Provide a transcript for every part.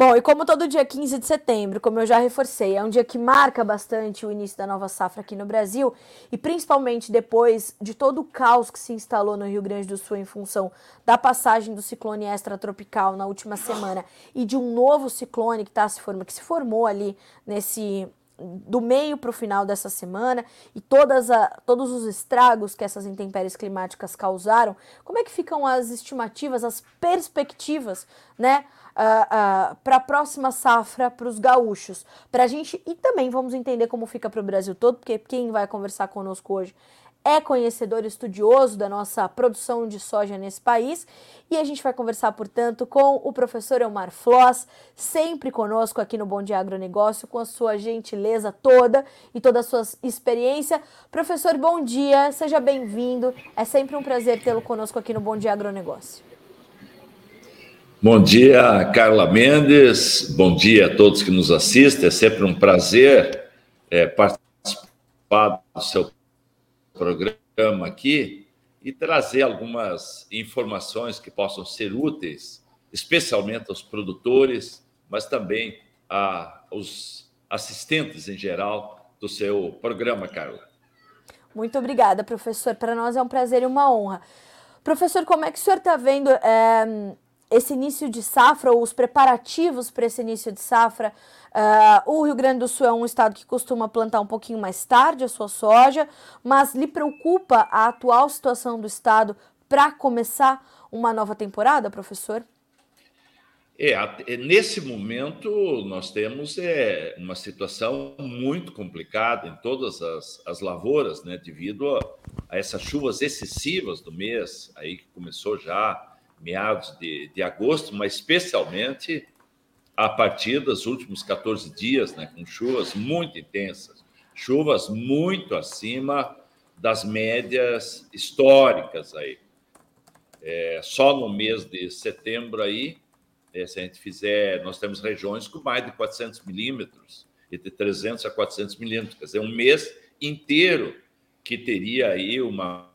Bom, e como todo dia 15 de setembro, como eu já reforcei, é um dia que marca bastante o início da nova safra aqui no Brasil, e principalmente depois de todo o caos que se instalou no Rio Grande do Sul em função da passagem do ciclone extratropical na última semana e de um novo ciclone que, tá se formando, que se formou ali nesse do meio para o final dessa semana e todas a, todos os estragos que essas intempéries climáticas causaram, como é que ficam as estimativas, as perspectivas, né, uh, uh, para a próxima safra para os gaúchos? Para a gente, e também vamos entender como fica para o Brasil todo, porque quem vai conversar conosco hoje é conhecedor estudioso da nossa produção de soja nesse país. E a gente vai conversar, portanto, com o professor Elmar Floss, sempre conosco aqui no Bom Dia Agronegócio, com a sua gentileza toda e toda a sua experiência. Professor, bom dia, seja bem-vindo. É sempre um prazer tê-lo conosco aqui no Bom Dia Agronegócio. Bom dia, Carla Mendes. Bom dia a todos que nos assistem. É sempre um prazer é, participar do seu programa aqui e trazer algumas informações que possam ser úteis, especialmente aos produtores, mas também aos assistentes em geral do seu programa, Carla. Muito obrigada, professor. Para nós é um prazer e uma honra. Professor, como é que o senhor está vendo é, esse início de safra, ou os preparativos para esse início de safra, uh, o Rio Grande do Sul é um estado que costuma plantar um pouquinho mais tarde a sua soja, mas lhe preocupa a atual situação do estado para começar uma nova temporada, professor? É, é, nesse momento nós temos é, uma situação muito complicada em todas as, as lavouras, né, devido a, a essas chuvas excessivas do mês, aí que começou já meados de, de agosto, mas especialmente a partir dos últimos 14 dias, né, com chuvas muito intensas, chuvas muito acima das médias históricas aí. É, só no mês de setembro aí, é, se a gente fizer, nós temos regiões com mais de 400 milímetros, entre 300 a 400 milímetros, quer dizer, um mês inteiro que teria aí uma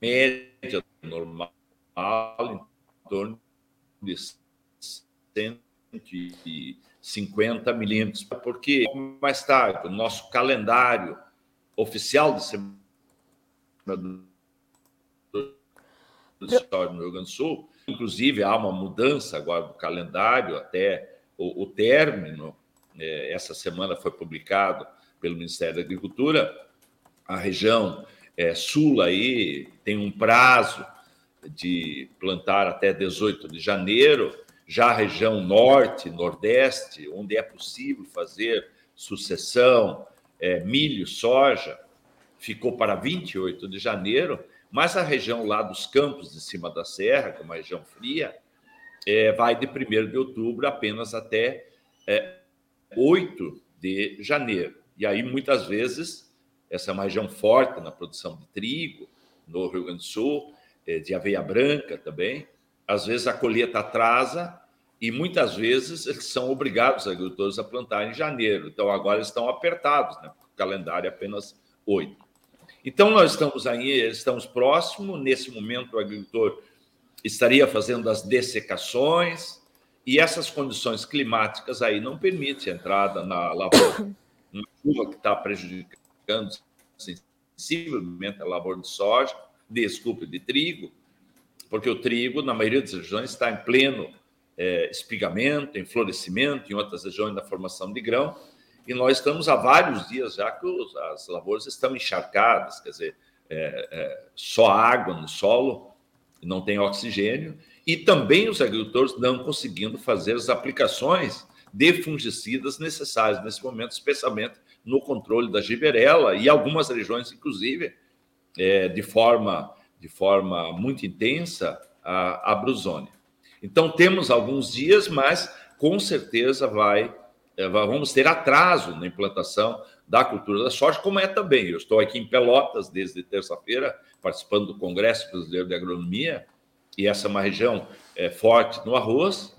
média normal em torno de 150 milímetros, porque mais tarde o nosso calendário oficial de semana do Estado do Rio Grande do Sul, inclusive há uma mudança agora do calendário até o, o término. É, essa semana foi publicado pelo Ministério da Agricultura a região é, aí tem um prazo de plantar até 18 de janeiro, já a região norte, nordeste, onde é possível fazer sucessão, é, milho, soja, ficou para 28 de janeiro, mas a região lá dos campos de cima da serra, que é uma região fria, é, vai de 1 de outubro apenas até é, 8 de janeiro. E aí, muitas vezes, essa é uma região forte na produção de trigo, no Rio Grande do Sul, eh, de aveia branca também. Às vezes a colheita atrasa e muitas vezes eles são obrigados, os agricultores, a plantar em janeiro. Então agora estão apertados, né? o calendário é apenas oito. Então nós estamos aí, estamos próximos. Nesse momento o agricultor estaria fazendo as dessecações e essas condições climáticas aí não permitem a entrada na lavoura. Uma chuva que está prejudicando prejudicando sensivelmente a lavoura de soja, desculpe, de trigo, porque o trigo, na maioria das regiões, está em pleno é, espigamento, em florescimento, em outras regiões da formação de grão, e nós estamos há vários dias já que os, as lavouras estão encharcadas, quer dizer, é, é, só água no solo, não tem oxigênio, e também os agricultores não conseguindo fazer as aplicações de fungicidas necessárias nesse momento, especialmente no controle da giberela e algumas regiões, inclusive, é, de, forma, de forma muito intensa, a, a brusônia. Então, temos alguns dias, mas com certeza vai, é, vamos ter atraso na implantação da cultura da soja, como é também. Eu estou aqui em Pelotas desde terça-feira, participando do Congresso Brasileiro de Agronomia, e essa é uma região é, forte no arroz,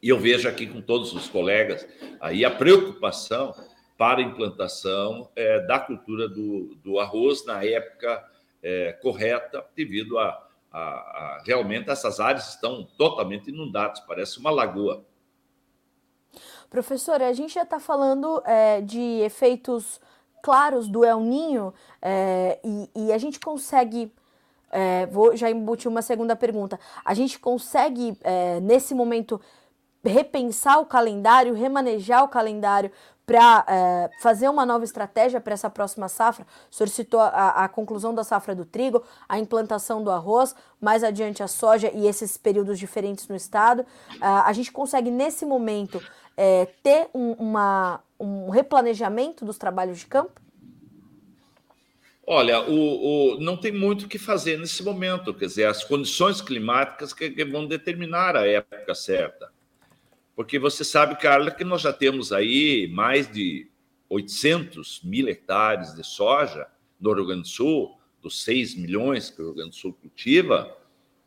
e eu vejo aqui com todos os colegas aí a preocupação para implantação é, da cultura do, do, arroz na época é, correta, devido a, a, a, realmente essas áreas estão totalmente inundadas, parece uma lagoa. Professor, a gente já está falando é, de efeitos claros do El Ninho é, e, e, a gente consegue. É, vou já embutir uma segunda pergunta. A gente consegue, é, nesse momento, repensar o calendário, remanejar o calendário para é, fazer uma nova estratégia para essa próxima safra. O senhor citou a, a, conclusão da safra do trigo, a implantação do arroz, mais adiante a soja e esses períodos diferentes no estado. Uh, a gente consegue, nesse momento, é, ter um, uma, um replanejamento dos trabalhos de campo? Olha, o, o, não tem muito o que fazer nesse momento, quer dizer, as condições climáticas que, que vão determinar a época certa porque você sabe, Carla, que nós já temos aí mais de 800 mil hectares de soja no Rio Grande do Sul, dos 6 milhões que o Rio Grande do Sul cultiva,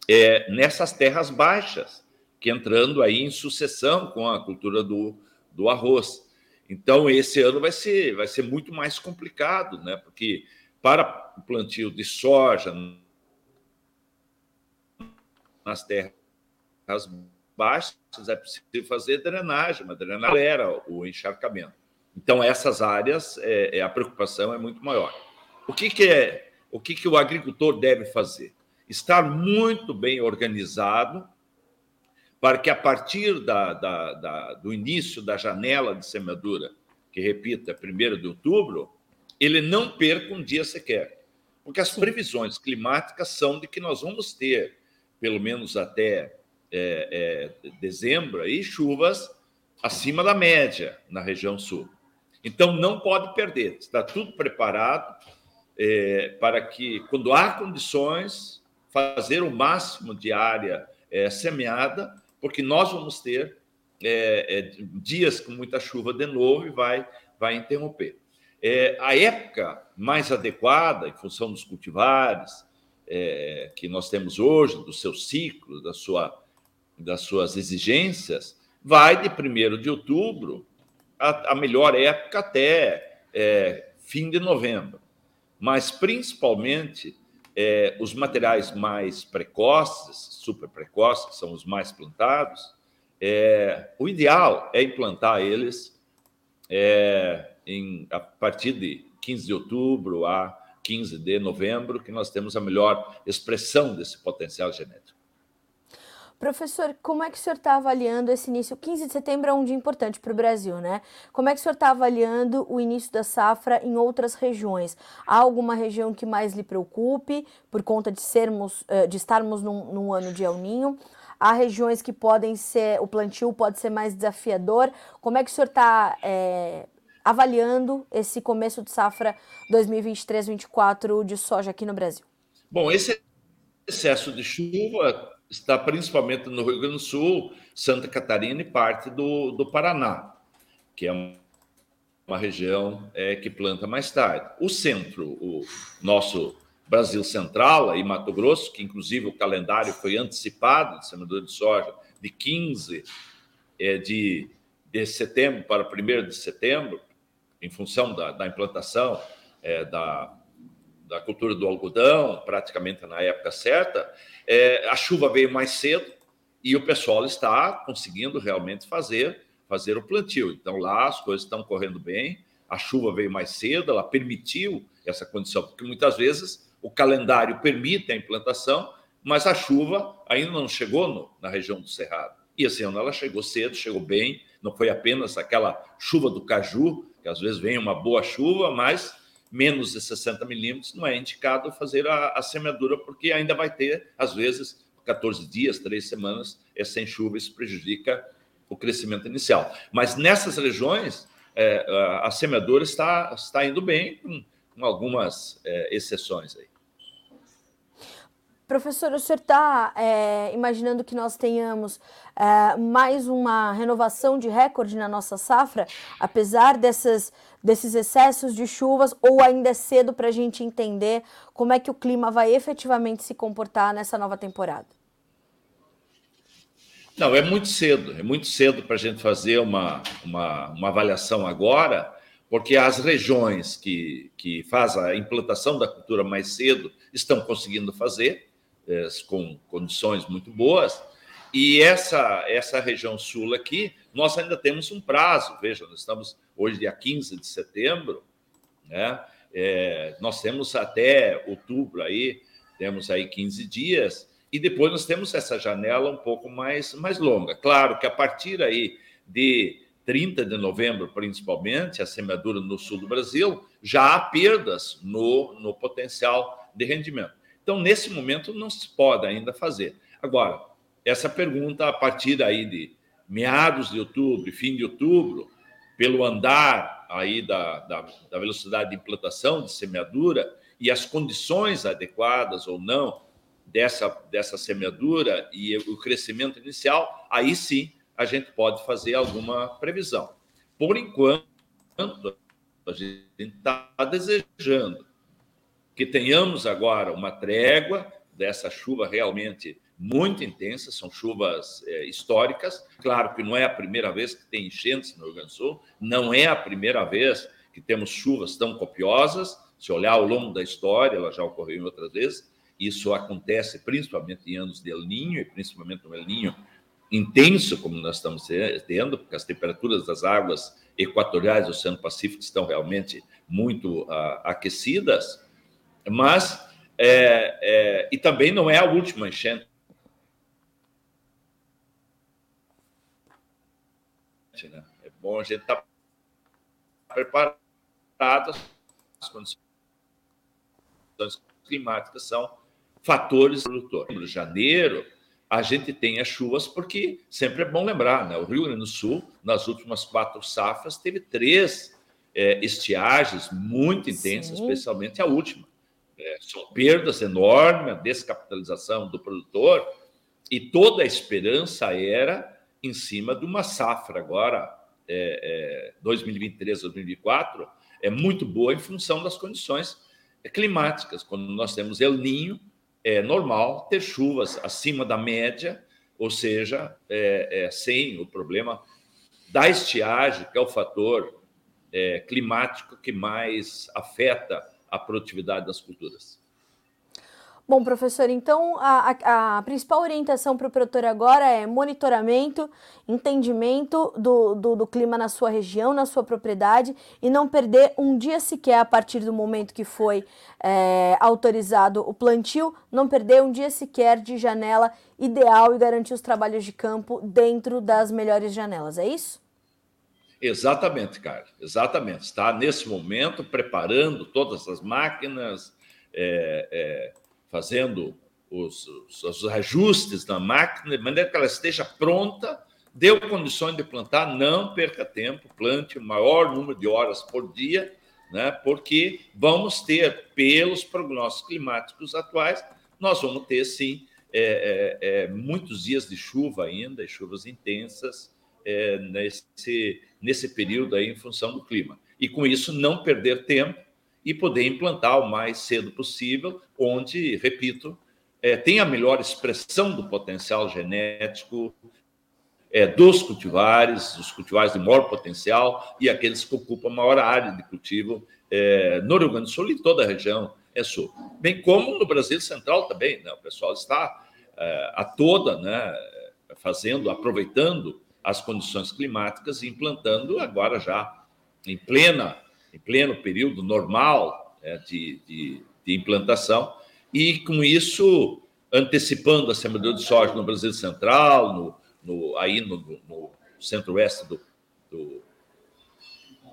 é, nessas terras baixas, que entrando aí em sucessão com a cultura do, do arroz. Então, esse ano vai ser, vai ser muito mais complicado, né? porque para o plantio de soja nas terras baixas, é preciso fazer drenagem, mas drenagem era o encharcamento. Então, essas áreas, é, é, a preocupação é muito maior. O que, que é o que, que o agricultor deve fazer? Estar muito bem organizado para que, a partir da, da, da, do início da janela de semeadura, que, repita, é 1 de outubro, ele não perca um dia sequer. Porque as previsões climáticas são de que nós vamos ter, pelo menos até é, é, dezembro, aí, chuvas acima da média na região sul. Então, não pode perder, está tudo preparado é, para que, quando há condições, fazer o máximo de área é, semeada, porque nós vamos ter é, é, dias com muita chuva de novo e vai, vai interromper. É, a época mais adequada, em função dos cultivares que nós temos hoje, do seu ciclo, da sua das suas exigências, vai de 1 de outubro, a, a melhor época até é, fim de novembro. Mas, principalmente, é, os materiais mais precoces, super precoces, que são os mais plantados, é, o ideal é implantar eles é, em, a partir de 15 de outubro a 15 de novembro, que nós temos a melhor expressão desse potencial genético. Professor, como é que o senhor está avaliando esse início? 15 de setembro é um dia importante para o Brasil, né? Como é que o senhor está avaliando o início da safra em outras regiões? Há alguma região que mais lhe preocupe por conta de sermos, eh, de estarmos num, num ano de El Ninho? Há regiões que podem ser, o plantio pode ser mais desafiador. Como é que o senhor está é, avaliando esse começo de safra 2023-24 de soja aqui no Brasil? Bom, esse excesso de chuva está principalmente no Rio Grande do Sul, Santa Catarina e parte do, do Paraná, que é uma região é, que planta mais tarde. O centro, o nosso Brasil Central, aí Mato Grosso, que inclusive o calendário foi antecipado de semeadura de soja de 15 é, de, de setembro para 1 de setembro, em função da, da implantação é, da, da cultura do algodão, praticamente na época certa, é, a chuva veio mais cedo e o pessoal está conseguindo realmente fazer, fazer o plantio. Então lá as coisas estão correndo bem, a chuva veio mais cedo, ela permitiu essa condição, porque muitas vezes o calendário permite a implantação, mas a chuva ainda não chegou no, na região do Cerrado. E esse ano ela chegou cedo, chegou bem, não foi apenas aquela chuva do caju, que às vezes vem uma boa chuva, mas menos de 60 milímetros, não é indicado fazer a, a, semeadura, porque ainda vai ter, às vezes, 14 dias, três semanas, é sem chuva, isso prejudica o crescimento inicial. Mas nessas regiões, é, a, a semeadura está, está indo bem, com, com algumas é, exceções aí. Professor, o senhor está é, imaginando que nós tenhamos é, mais uma renovação de recorde na nossa safra, apesar dessas, desses excessos de chuvas, ou ainda é cedo para a gente entender como é que o clima vai efetivamente se comportar nessa nova temporada? Não, é muito cedo, é muito cedo para a gente fazer uma, uma, uma avaliação agora, porque as regiões que, que fazem a implantação da cultura mais cedo estão conseguindo fazer, é, com condições muito boas. E essa, essa região sul aqui, nós ainda temos um prazo. Veja, nós estamos hoje, dia 15 de setembro, né? É, nós temos até outubro aí, temos aí 15 dias, e depois nós temos essa janela um pouco mais, mais longa. Claro que a partir aí de 30 de novembro, principalmente, a semeadura no sul do Brasil, já há perdas no, no potencial de rendimento. Então, nesse momento, não se pode ainda fazer. Agora, essa pergunta, a partir aí de meados de outubro, fim de outubro, pelo andar aí da, da, da velocidade de implantação de semeadura e as condições adequadas ou não dessa, dessa semeadura e o crescimento inicial, aí sim a gente pode fazer alguma previsão. Por enquanto, a gente está desejando que tenhamos agora uma trégua dessa chuva realmente muito intensa, são chuvas é, históricas. Claro que não é a primeira vez que tem enchentes no Rio Grande do Sul, não é a primeira vez que temos chuvas tão copiosas. Se olhar ao longo da história, ela já ocorreu em outras vezes. Isso acontece principalmente em anos de El Ninho, e principalmente no El Ninho intenso, como nós estamos tendo, porque as temperaturas das águas equatoriais do Oceano Pacífico estão realmente muito uh, aquecidas, mas é, é, e também não é a última enchente. Né? É bom a gente estar tá preparado, as condições climáticas são fatores produtores. Janeiro, a gente tem as chuvas, porque sempre é bom lembrar, né? O Rio Grande do Sul, nas últimas quatro safras, teve três é, estiagens muito intensas, Sim. especialmente a última. É, são perdas enormes, a descapitalização do produtor, e toda a esperança era em cima de uma safra agora, é, 2023, 2024, é muito boa em função das condições climáticas. Quando nós temos El Ninho, é normal ter chuvas acima da média, ou seja, é, é, sem o problema da estiagem, que é o fator é, climático que mais afeta a produtividade das culturas. Bom, professor, então a, a, a principal orientação para o produtor agora é monitoramento, entendimento do, do, do, clima na sua região, na sua propriedade e não perder um dia sequer a partir do momento que foi é, autorizado o plantio, não perder um dia sequer de janela ideal e garantir os trabalhos de campo dentro das melhores janelas, é isso? Exatamente, Carlos, exatamente. Está nesse momento preparando todas as máquinas. É, é fazendo os, os, ajustes na máquina, de maneira que ela esteja pronta, deu condições de plantar, não perca tempo, plante o maior número de horas por dia, né? porque vamos ter, pelos prognósticos climáticos atuais, nós vamos ter, sim, é, é, é, muitos dias de chuva ainda, chuvas intensas, é, nesse, nesse período aí, em função do clima. E com isso, não perder tempo, e poder implantar o mais cedo possível, onde, repito, é, tem a melhor expressão do potencial genético é, dos cultivares, os cultivares de maior potencial e aqueles que ocupam maior área de cultivo é, no Rio Grande do Sul e toda a região é sul. Bem como no Brasil Central também, né? o pessoal está é, a toda né, fazendo, aproveitando as condições climáticas implantando agora já em plena em pleno período normal é, de, de, de, implantação, e com isso antecipando a semeadura de soja no Brasil Central, no, no aí no, no centro-oeste do, do,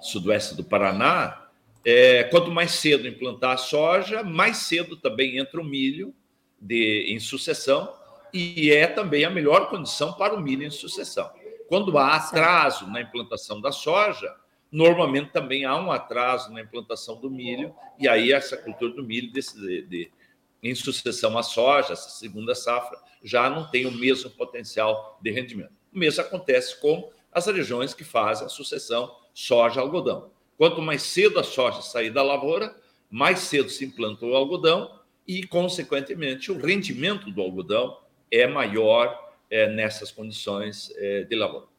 sudoeste do Paraná. É, quanto mais cedo implantar a soja, mais cedo também entra o milho de, em sucessão, e é também a melhor condição para o milho em sucessão. Quando há atraso na implantação da soja, Normalmente também há um atraso na implantação do milho, e aí essa cultura do milho, desse, de, de, em sucessão à soja, essa segunda safra, já não tem o mesmo potencial de rendimento. O mesmo acontece com as regiões que fazem a sucessão soja-algodão. Quanto mais cedo a soja sair da lavoura, mais cedo se implanta o algodão e, consequentemente, o rendimento do algodão é maior é, nessas condições é, de lavoura.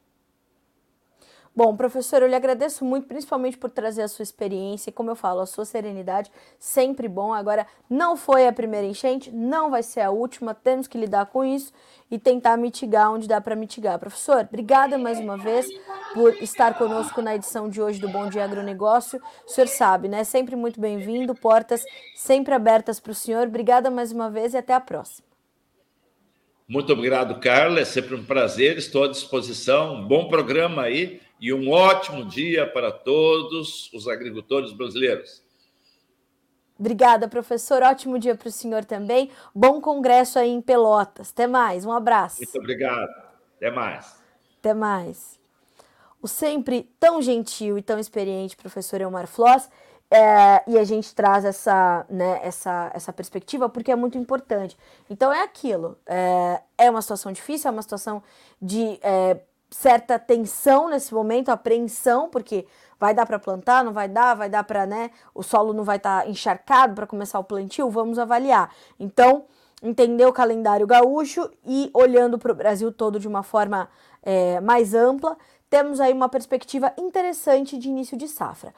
Bom, professor, eu lhe agradeço muito, principalmente por trazer a sua experiência e, como eu falo, a sua serenidade, sempre bom. Agora, não foi a primeira enchente, não vai ser a última, temos que lidar com isso e tentar mitigar onde dá para mitigar. Professor, obrigada mais uma vez por estar conosco na edição de hoje do Bom Dia Agronegócio. O senhor sabe, né? Sempre muito bem-vindo, portas sempre abertas para o senhor. Obrigada mais uma vez e até a próxima. Muito obrigado, Carla. É sempre um prazer, estou à disposição. Um bom programa aí e um ótimo dia para todos os agricultores brasileiros. Obrigada, professor. Ótimo dia para o senhor também. Bom congresso aí em Pelotas. Até mais. Um abraço. Muito obrigado. Até mais. Até mais. O sempre tão gentil e tão experiente professor Elmar Floss. É, e a gente traz essa, né, essa, essa perspectiva porque é muito importante. Então é aquilo. É, é uma situação difícil, é uma situação de é, certa tensão nesse momento, apreensão, porque vai dar para plantar, não vai dar, vai dar para, né, o solo não vai estar tá encharcado para começar o plantio, vamos avaliar. Então, entender o calendário gaúcho e olhando para o Brasil todo de uma forma é, mais ampla, temos aí uma perspectiva interessante de início de safra.